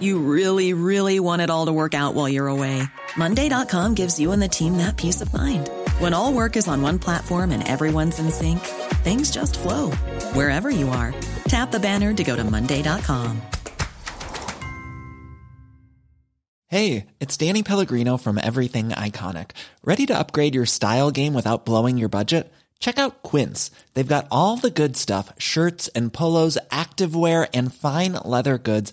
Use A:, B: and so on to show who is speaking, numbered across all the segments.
A: You really, really want it all to work out while you're away. Monday.com gives you and the team that peace of mind. When all work is on one platform and everyone's in sync, things just flow wherever you are. Tap the banner to go to Monday.com.
B: Hey, it's Danny Pellegrino from Everything Iconic. Ready to upgrade your style game without blowing your budget? Check out Quince. They've got all the good stuff shirts and polos, activewear, and fine leather goods,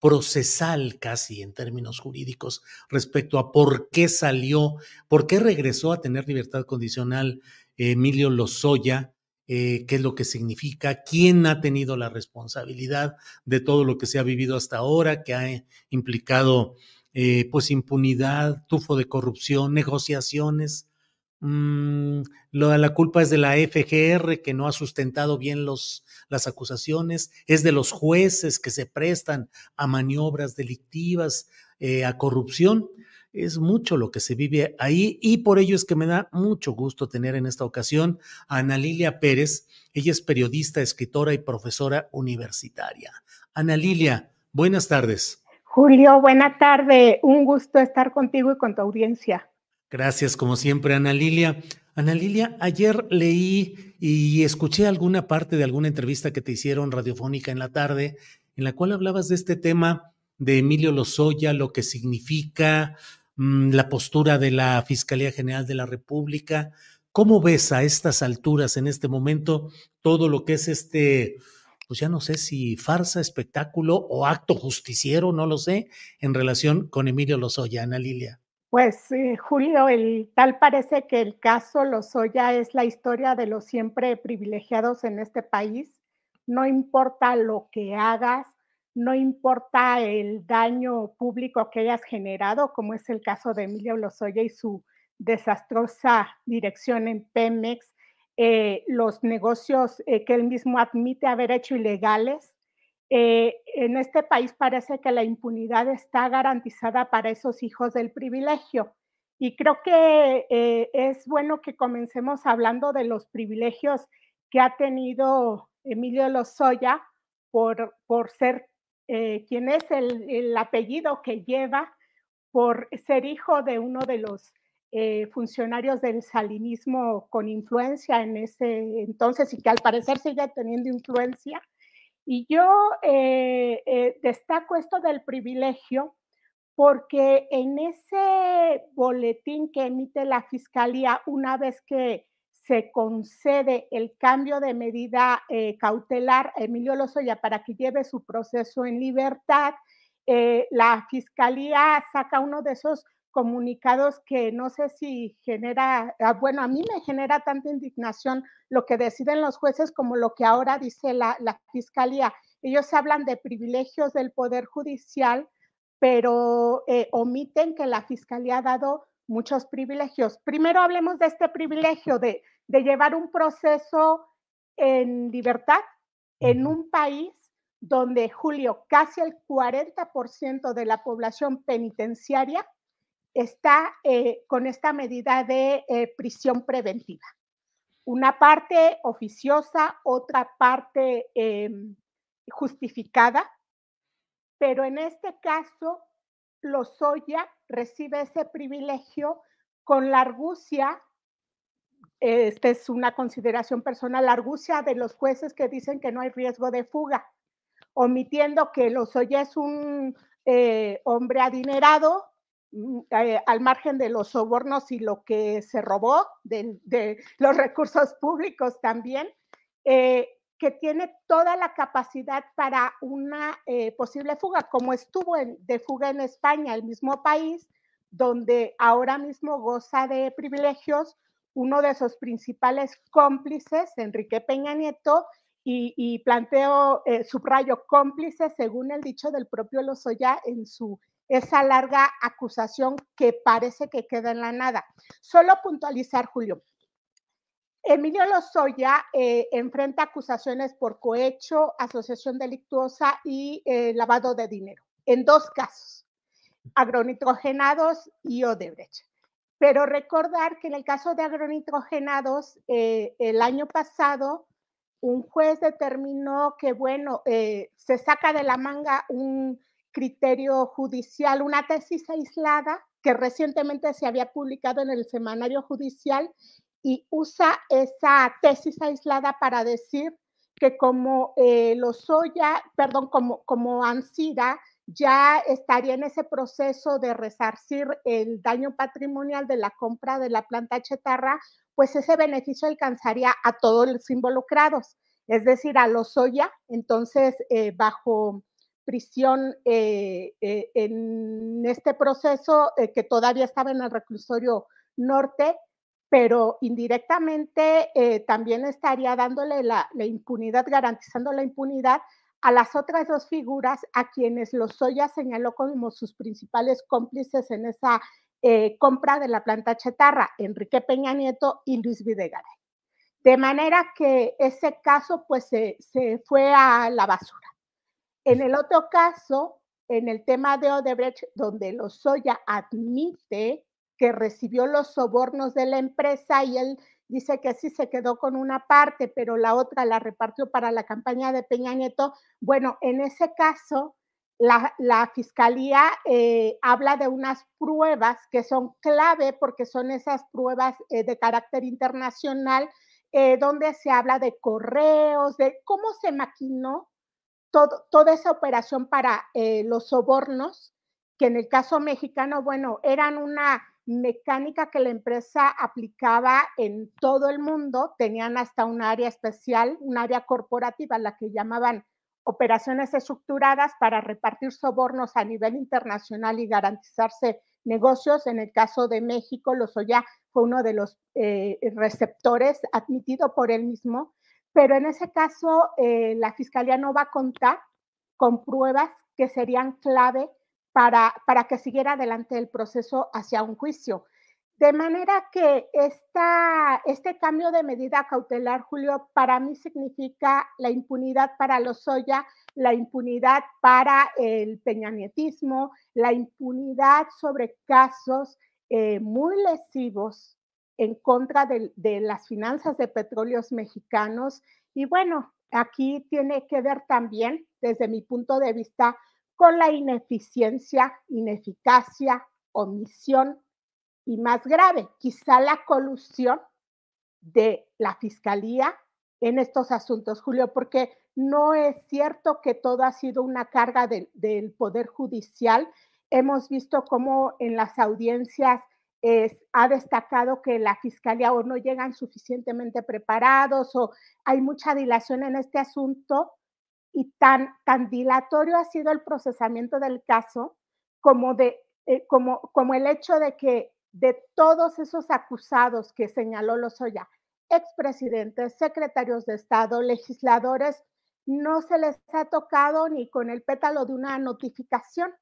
C: procesal casi en términos jurídicos respecto a por qué salió, por qué regresó a tener libertad condicional Emilio Lozoya eh, qué es lo que significa, quién ha tenido la responsabilidad de todo lo que se ha vivido hasta ahora, que ha implicado eh, pues impunidad, tufo de corrupción, negociaciones. Mm, lo, la culpa es de la FGR que no ha sustentado bien los, las acusaciones, es de los jueces que se prestan a maniobras delictivas, eh, a corrupción es mucho lo que se vive ahí y por ello es que me da mucho gusto tener en esta ocasión a Ana Lilia Pérez. Ella es periodista, escritora y profesora universitaria. Ana Lilia, buenas tardes.
D: Julio, buena tarde. Un gusto estar contigo y con tu audiencia.
C: Gracias, como siempre, Ana Lilia. Ana Lilia, ayer leí y escuché alguna parte de alguna entrevista que te hicieron radiofónica en la tarde, en la cual hablabas de este tema de Emilio Lozoya, lo que significa, Mm, la postura de la Fiscalía General de la República. ¿Cómo ves a estas alturas, en este momento, todo lo que es este, pues ya no sé si farsa, espectáculo o acto justiciero, no lo sé, en relación con Emilio Lozoya, Ana Lilia?
D: Pues eh, Julio, el, tal parece que el caso Lozoya es la historia de los siempre privilegiados en este país. No importa lo que hagas, no importa el daño público que hayas generado, como es el caso de Emilio Lozoya y su desastrosa dirección en Pemex, eh, los negocios eh, que él mismo admite haber hecho ilegales. Eh, en este país parece que la impunidad está garantizada para esos hijos del privilegio. Y creo que es bueno que comencemos hablando de los privilegios que ha tenido Emilio Lozoya por, por ser eh, quien es el, apellido que lleva por ser hijo de uno de los eh, funcionarios del salinismo con influencia en ese entonces y que al parecer sigue teniendo influencia. Y yo eh, destaco esto del privilegio porque en ese boletín que emite la Fiscalía una vez que se concede el cambio de medida eh, cautelar a Emilio Lozoya para que lleve su proceso en libertad, eh, la fiscalía saca uno de esos comunicados que no sé si genera, ah, bueno, a mí me genera tanta indignación lo que deciden los jueces como lo que ahora dice la, la fiscalía. Ellos hablan de privilegios del Poder Judicial, pero eh, omiten que la fiscalía ha dado muchos privilegios. Primero hablemos de este privilegio de, llevar un proceso en libertad en un país donde, Julio, casi el 40% de la población penitenciaria está eh, con esta medida de eh, prisión preventiva. Una parte oficiosa, otra parte em, justificada, pero en este caso Lozoya recibe ese privilegio con la argucia, esta es una consideración personal, la argucia de los jueces que dicen que no hay riesgo de fuga, omitiendo que Lozoya es un eh, hombre adinerado, eh, al margen de los sobornos y lo que se robó de, los recursos públicos también, eh, que tiene toda la capacidad para una eh, posible fuga, como estuvo de fuga en España, el mismo país donde ahora mismo goza de privilegios uno de sus principales cómplices, Enrique Peña Nieto, y, planteo, eh, subrayo cómplice según el dicho del propio Lozoya en su esa larga acusación que parece que queda en la nada. Solo puntualizar, Julio. Emilio Lozoya eh, enfrenta acusaciones por cohecho, asociación delictuosa y eh, lavado de dinero, en dos casos, agronitrogenados y Odebrecht. Pero recordar que en el caso de agronitrogenados, eh, el año pasado, un juez determinó que, bueno, se saca de la manga un criterio judicial, una tesis aislada que recientemente se había publicado en el semanario judicial y usa esa tesis aislada para decir que como eh, Lozoya, perdón, como, como Ansira ya estaría en ese proceso de resarcir el daño patrimonial de la compra de la planta chetarra, pues ese beneficio alcanzaría a todos los involucrados, es decir, a Lozoya, entonces eh, bajo prisión eh, eh, en este proceso eh, que todavía estaba en el reclusorio norte, pero indirectamente también estaría dándole la, impunidad, garantizando la impunidad a las otras dos figuras a quienes Lozoya señaló como sus principales cómplices en esa compra de la planta chetarra, Enrique Peña Nieto y Luis Videgaray. De manera que ese caso pues se fue a la basura. En el otro caso, en el tema de Odebrecht, donde Lozoya admite que recibió los sobornos de la empresa y él dice que sí se quedó con una parte, pero la otra la repartió para la campaña de Peña Nieto. Bueno, en ese caso, la, fiscalía eh, habla de unas pruebas que son clave porque son esas pruebas eh, de carácter internacional, eh, donde se habla de correos, de cómo se maquinó toda esa operación para eh, los sobornos, que en el caso mexicano, bueno, eran una mecánica que la empresa aplicaba en todo el mundo, tenían hasta un área especial, un área corporativa, la que llamaban operaciones estructuradas para repartir sobornos a nivel internacional y garantizarse negocios. En el caso de México, Lozoya fue uno de los eh, receptores admitido por él mismo pero en ese caso eh, la fiscalía no va a contar con pruebas que serían clave para, para que siguiera adelante el proceso hacia un juicio. De manera que esta, este cambio de medida cautelar, Julio, para mí significa la impunidad para los Lozoya, la impunidad para el peñanietismo, la impunidad sobre casos eh, muy lesivos en contra de, las finanzas de petróleos mexicanos. Y bueno, aquí tiene que ver también, desde mi punto de vista, con la ineficiencia, ineficacia, omisión y más grave, quizá la colusión de la fiscalía en estos asuntos, Julio, porque no es cierto que todo ha sido una carga del Poder Judicial. Hemos visto cómo en las audiencias ha destacado que la fiscalía o no llegan suficientemente preparados o hay mucha dilación en este asunto y tan, tan dilatorio ha sido el procesamiento del caso como, de, eh, como, como el hecho de que de todos esos acusados que señaló Lozoya, expresidentes, secretarios de Estado, legisladores, no se les ha tocado ni con el pétalo de una notificación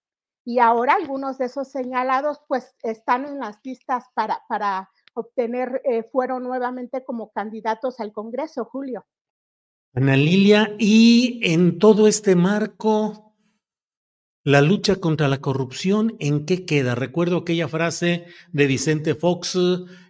D: y ahora algunos de esos señalados pues están en las listas para, para obtener, eh, fueron nuevamente como candidatos al Congreso, Julio.
C: Ana Lilia, y en todo este marco, la lucha contra la corrupción, ¿en qué queda? Recuerdo aquella frase de Vicente Fox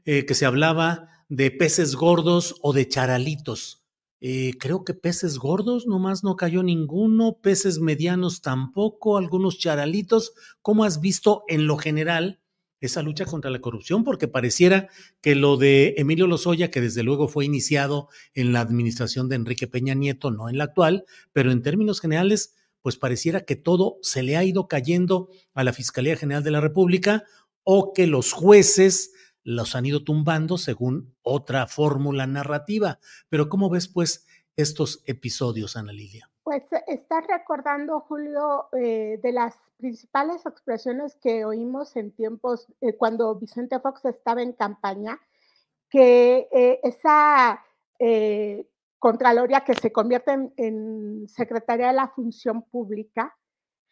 C: eh, que se hablaba de peces gordos o de charalitos. Eh, creo que peces gordos nomás no cayó ninguno, peces medianos tampoco, algunos charalitos. ¿Cómo has visto en lo general esa lucha contra la corrupción? Porque pareciera que lo de Emilio Lozoya, que desde luego fue iniciado en la administración de Enrique Peña Nieto, no en la actual, pero en términos generales, pues pareciera que todo se le ha ido cayendo a la Fiscalía General de la República o que los jueces los han ido tumbando según otra fórmula narrativa. Pero ¿cómo ves, pues, estos episodios, Ana Lilia?
D: Pues estás recordando, Julio, eh, de las principales expresiones que oímos en tiempos, eh, cuando Vicente Fox estaba en campaña, que eh, esa Contraloría que se convierte en, en, Secretaría de la Función Pública,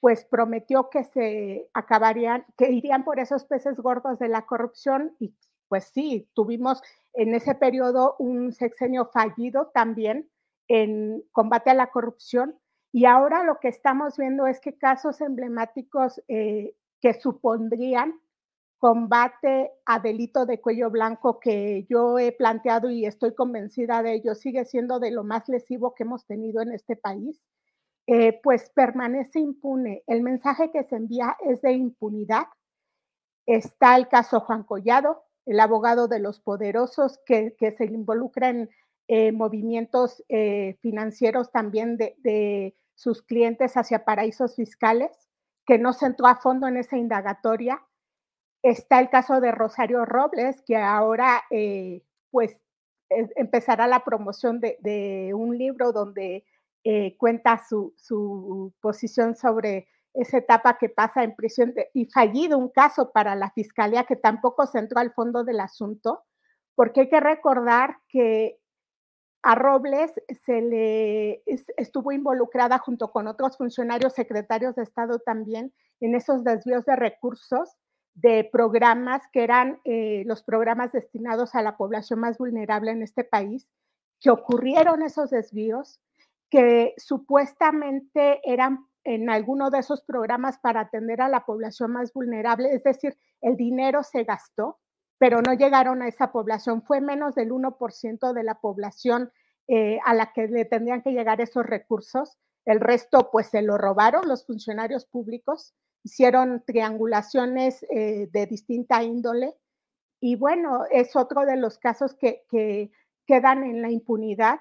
D: pues prometió que se acabarían, que irían por esos peces gordos de la corrupción y pues sí, tuvimos en ese periodo un sexenio fallido también en combate a la corrupción. Y ahora lo que estamos viendo es que casos emblemáticos eh, que supondrían combate a delito de cuello blanco que yo he planteado y estoy convencida de ello, sigue siendo de lo más lesivo que hemos tenido en este país, eh, pues permanece impune. El mensaje que se envía es de impunidad. Está el caso Juan Collado, el abogado de los poderosos que, se involucra en eh, movimientos eh, financieros también de, sus clientes hacia paraísos fiscales, que no se entró a fondo en esa indagatoria Está el caso de Rosario Robles, que ahora pues e, empezará la promoción de, un libro donde eh, cuenta su, posición sobre esa etapa que pasa en prisión y fallido un caso para la fiscalía que tampoco se entró al fondo del asunto, porque hay que recordar que a Robles se le estuvo involucrada junto con otros funcionarios secretarios de Estado también en esos desvíos de recursos de programas que eran eh, los programas destinados a la población más vulnerable en este país, que ocurrieron esos desvíos, que supuestamente eran en alguno de esos programas para atender a la población más vulnerable, es decir, el dinero se gastó, pero no llegaron a esa población, fue menos del 1% de la población eh, a la que le tendrían que llegar esos recursos, el resto pues se lo robaron los funcionarios públicos hicieron triangulaciones eh, de distinta índole y bueno, es otro de los casos que, que quedan en la impunidad.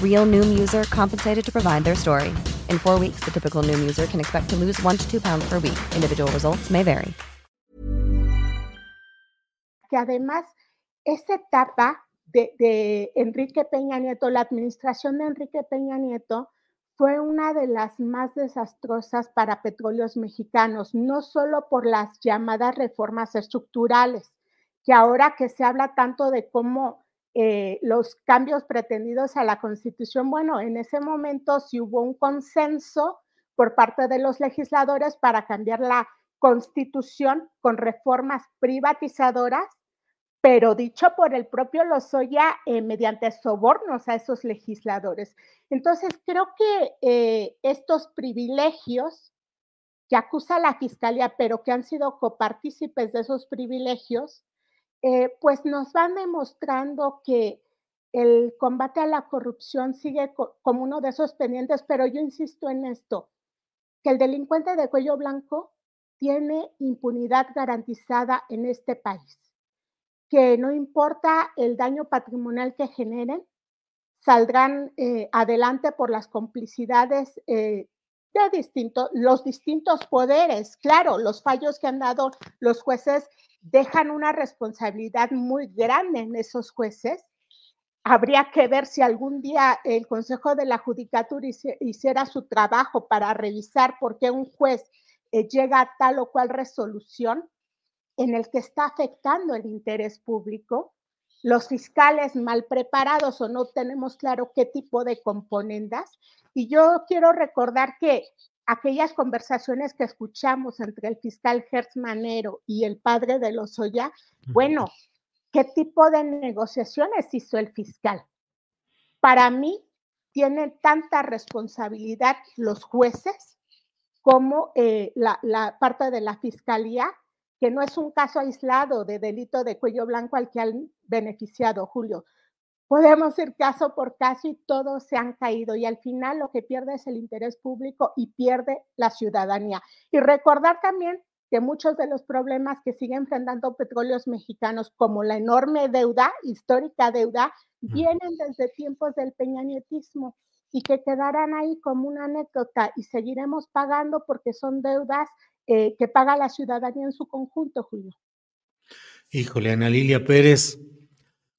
E: Real Noom user compensated to provide their story. In four weeks, the typical Noom user can expect to lose one to two pounds per week. Individual results may vary.
D: Que además, esa etapa de, de Enrique Peña Nieto, la administración de Enrique Peña Nieto, fue una de las más desastrosas para petróleos mexicanos, no solo por las llamadas reformas estructurales, que ahora que se habla tanto de cómo eh, los cambios pretendidos a la constitución, bueno, en ese momento sí hubo un consenso por parte de los legisladores para cambiar la constitución con reformas privatizadoras pero dicho por el propio Lozoya eh, mediante sobornos a esos legisladores. Entonces, creo que eh, estos privilegios que acusa la Fiscalía, pero que han sido copartícipes de esos privilegios, eh, pues nos van demostrando que el combate a la corrupción sigue como uno de esos pendientes, pero yo insisto en esto, que el delincuente de cuello blanco tiene impunidad garantizada en este país que no importa el daño patrimonial que generen, saldrán eh, adelante por las complicidades eh, de distintos, los distintos poderes. Claro, los fallos que han dado los jueces dejan una responsabilidad muy grande en esos jueces. Habría que ver si algún día el Consejo de la Judicatura hiciera su trabajo para revisar por qué un juez eh, llega a tal o cual resolución en el que está afectando el interés público, los fiscales mal preparados o no tenemos claro qué tipo de componendas. Y yo quiero recordar que aquellas conversaciones que escuchamos entre el fiscal Hertz Manero y el padre de Lozoya, bueno, ¿qué tipo de negociaciones hizo el fiscal? Para mí, tienen tanta responsabilidad los jueces como eh, la, la, parte de la fiscalía, que no es un caso aislado de delito de cuello blanco al que han beneficiado, Julio. Podemos ir caso por caso y todos se han caído y al final lo que pierde es el interés público y pierde la ciudadanía. Y recordar también que muchos de los problemas que siguen enfrentando petróleos mexicanos, como la enorme deuda, histórica deuda, vienen desde tiempos del peñanietismo y que quedarán ahí como una anécdota y seguiremos pagando porque son deudas eh, que paga la ciudadanía en su conjunto, Julio.
C: Híjole, Ana Lilia Pérez,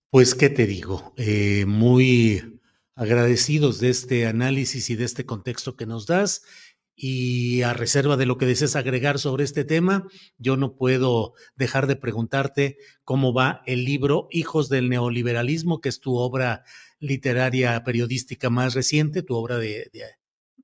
C: pues, ¿qué te digo? Eh, muy agradecidos de este análisis y de este contexto que nos das y a reserva de lo que desees agregar sobre este tema, yo no puedo dejar de preguntarte cómo va el libro Hijos del Neoliberalismo, que es tu obra literaria periodística más reciente, tu obra de,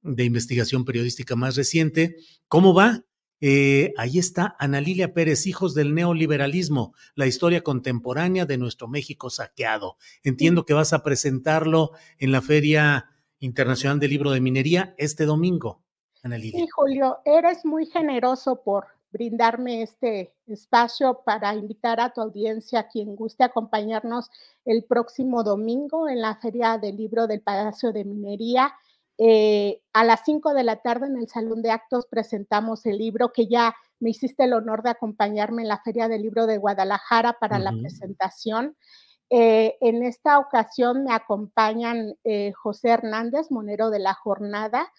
C: de, investigación periodística más reciente. ¿Cómo va? Eh, ahí está Ana Lilia Pérez, Hijos del Neoliberalismo, la historia contemporánea de nuestro México saqueado. Entiendo que vas a presentarlo en la Feria Internacional del Libro de Minería este domingo.
D: Sí, Julio, eres muy generoso por brindarme este espacio para invitar a tu audiencia, quien guste acompañarnos el próximo domingo en la Feria del Libro del Palacio de Minería. Eh, a las 5 de la tarde en el Salón de Actos presentamos el libro que ya me hiciste el honor de acompañarme en la Feria del Libro de Guadalajara para la presentación. Eh, en esta ocasión me acompañan eh, José Hernández, monero de la jornada,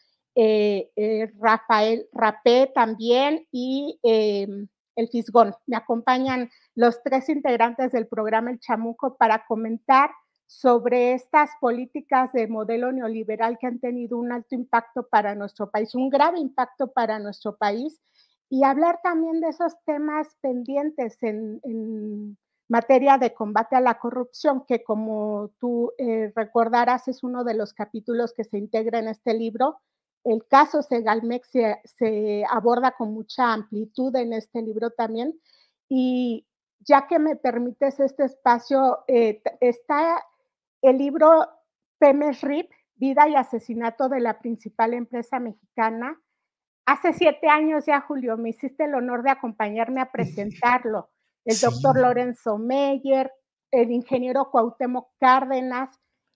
D: Rafael Rapé también y em, el Fisgón. Me acompañan los tres integrantes del programa El Chamuco para comentar sobre estas políticas de modelo neoliberal que han tenido un alto impacto para nuestro país, un grave impacto para nuestro país, y hablar también de esos temas pendientes en, materia de combate a la corrupción, que como tú eh, recordarás es uno de los capítulos que se integra en este libro, el caso Segalmex se, aborda con mucha amplitud en este libro también. Y ya que me permites este espacio, eh, está el libro Pemes RIP, Vida y Asesinato de la principal empresa mexicana. Hace siete años ya, Julio, me hiciste el honor de acompañarme a presentarlo. El doctor Lorenzo Meyer, el ingeniero Cuauhtémoc Cárdenas,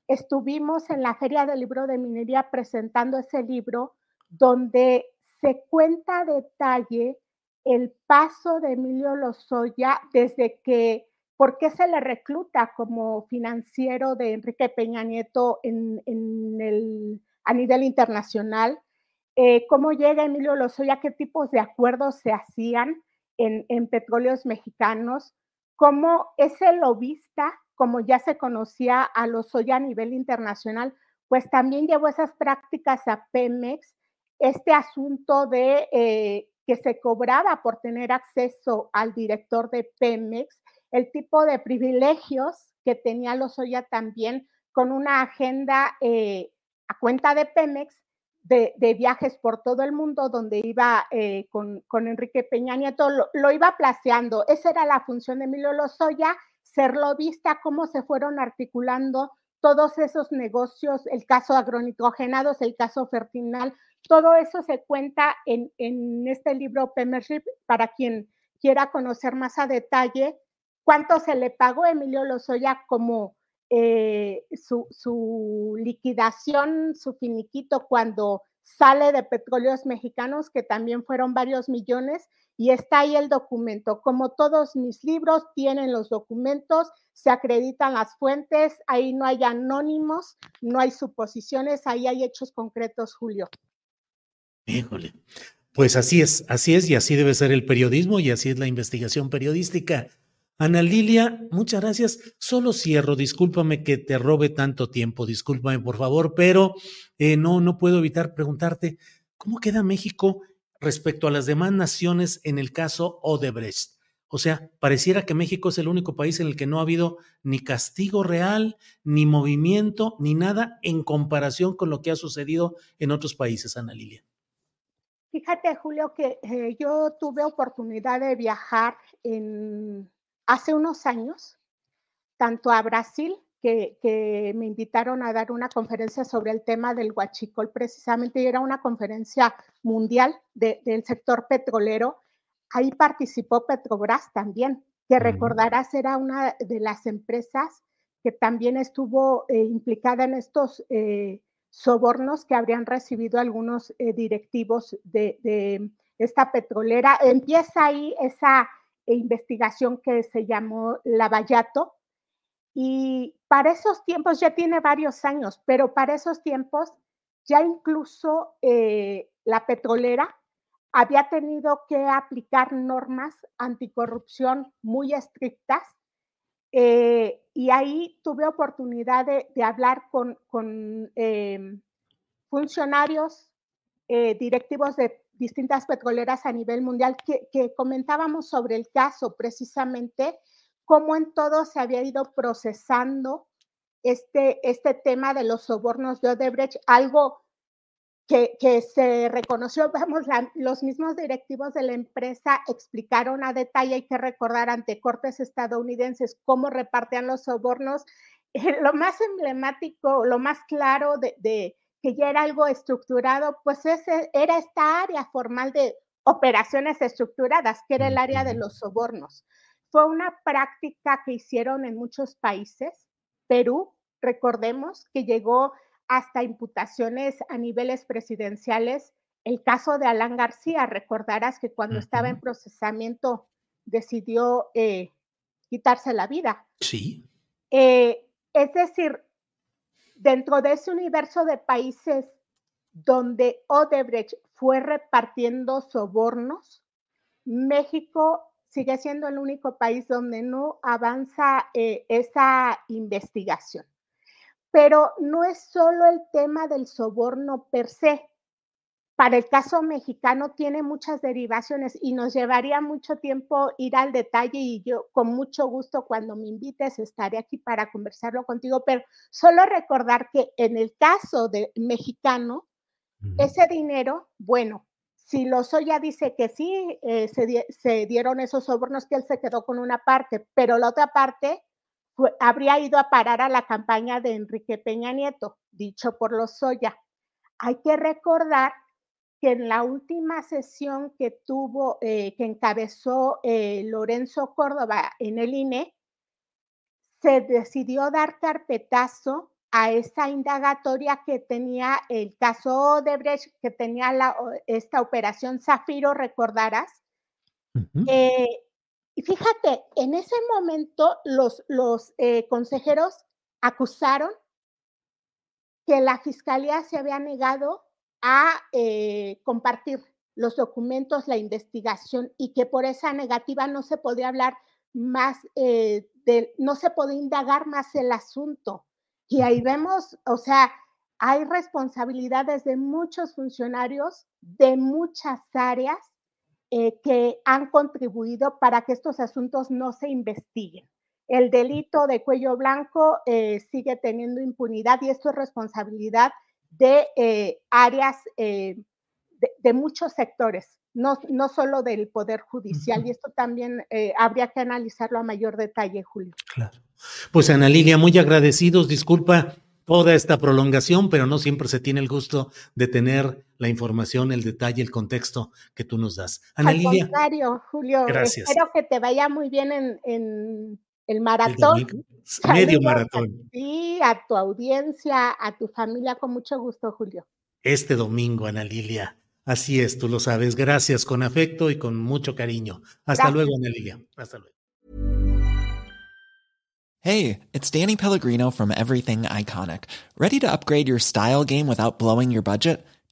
D: estuvimos en la Feria del Libro de Minería presentando ese libro donde se cuenta a detalle el paso de Emilio Lozoya desde que, por qué se le recluta como financiero de Enrique Peña Nieto en, el, a nivel internacional, eh, cómo llega Emilio Lozoya, qué tipos de acuerdos se hacían en, en petróleos mexicanos, cómo ese lobista como ya se conocía a los hoy a nivel internacional, pues también llevó esas prácticas a Pemex, este asunto de eh, que se cobraba por tener acceso al director de Pemex, el tipo de privilegios que tenía Lozoya también con una agenda eh, a cuenta de Pemex de, viajes por todo el mundo donde iba eh, con, Enrique Peña Nieto, lo, iba placeando. Esa era la función de Emilio Lozoya serlo vista, cómo se fueron articulando todos esos negocios, el caso agronitrogenados, el caso fertinal, todo eso se cuenta en, este libro Pemership para quien quiera conocer más a detalle cuánto se le pagó a Emilio Lozoya como eh, su, su, liquidación, su finiquito cuando sale de petróleos mexicanos, que también fueron varios millones, y está ahí el documento. Como todos mis libros tienen los documentos, se acreditan las fuentes, ahí no hay anónimos, no hay suposiciones, ahí hay hechos concretos, Julio.
C: Híjole. Pues así es, así es y así debe ser el periodismo y así es la investigación periodística. Ana Lilia, muchas gracias. Solo cierro, discúlpame que te robe tanto tiempo, discúlpame por favor, pero eh, no, no puedo evitar preguntarte, ¿cómo queda México respecto a las demás naciones en el caso Odebrecht? O sea, pareciera que México es el único país en el que no ha habido ni castigo real, ni movimiento, ni nada en comparación con lo que ha sucedido en otros países, Ana Lilia.
D: Fíjate, Julio, que eh, yo tuve oportunidad de viajar en, hace unos años, tanto a Brasil, que, que, me invitaron a dar una conferencia sobre el tema del huachicol, precisamente, y era una conferencia mundial de, del sector petrolero. Ahí participó Petrobras también, que recordarás era una de las empresas que también estuvo eh, implicada en estos eh, sobornos que habrían recibido algunos eh, directivos de, de, esta petrolera. Empieza ahí esa investigación que se llamó Lavallato. Y para esos tiempos, ya tiene varios años, pero para esos tiempos ya incluso eh, la petrolera había tenido que aplicar normas anticorrupción muy estrictas eh, y ahí tuve oportunidad de, hablar con, eh, funcionarios eh, directivos de distintas petroleras a nivel mundial que, comentábamos sobre el caso precisamente, cómo en todo se había ido procesando este, este tema de los sobornos de Odebrecht, algo que, que, se reconoció, vamos, los mismos directivos de la empresa explicaron a detalle, hay que recordar ante cortes estadounidenses cómo repartían los sobornos. Lo más emblemático, lo más claro de, que ya era algo estructurado, pues ese era esta área formal de operaciones estructuradas, que era el área de los sobornos. Fue una práctica que hicieron en muchos países. Perú, recordemos que llegó hasta imputaciones a niveles presidenciales. El caso de Alan García, recordarás que cuando uh -huh. estaba en procesamiento decidió eh, quitarse la vida.
C: Sí.
D: Eh, es decir, dentro de ese universo de países donde Odebrecht fue repartiendo sobornos, México sigue siendo el único país donde no avanza eh, esa investigación. Pero no es solo el tema del soborno per se. Para el caso mexicano tiene muchas derivaciones y nos llevaría mucho tiempo ir al detalle y yo con mucho gusto cuando me invites estaré aquí para conversarlo contigo, pero solo recordar que en el caso de mexicano, uh -huh. ese dinero, bueno, si Lozoya dice que sí, eh, se, di se, dieron esos sobornos, que él se quedó con una parte, pero la otra parte fue, habría ido a parar a la campaña de Enrique Peña Nieto, dicho por Lozoya. Hay que recordar que en la última sesión que tuvo, eh, que encabezó eh, Lorenzo Córdoba en el INE, se decidió dar carpetazo a esa indagatoria que tenía el caso Odebrecht, que tenía la, esta operación Zafiro, recordarás. Uh -huh. eh, y fíjate, en ese momento los, los eh, consejeros acusaron que la fiscalía se había negado a eh, compartir los documentos, la investigación y que por esa negativa no se podía hablar más, eh, de, no se podía indagar más el asunto. Y ahí vemos, o sea, hay responsabilidades de muchos funcionarios de muchas áreas eh, que han contribuido para que estos asuntos no se investiguen. El delito de cuello blanco eh, sigue teniendo impunidad y esto es responsabilidad de eh, áreas eh, de, de, muchos sectores, no, no, solo del Poder Judicial. Uh -huh. Y esto también eh, habría que analizarlo a mayor detalle, Julio.
C: Claro. Pues Ana Lilia, muy agradecidos. Disculpa toda esta prolongación, pero no siempre se tiene el gusto de tener la información, el detalle, el contexto que tú nos das.
D: Ana Al Lilia. contrario, Julio. Gracias. Espero que te vaya muy bien en, en el maratón.
C: El medio maratón.
D: Sí, a tu audiencia, a tu familia, con mucho gusto, Julio.
C: Este domingo, Ana Lilia. Así es, tú lo sabes. Gracias, con afecto y con mucho cariño. Hasta Gracias. luego, Ana Lilia. Hasta luego.
B: Hey, it's Danny Pellegrino from Everything Iconic. Ready to upgrade your style game without blowing your budget?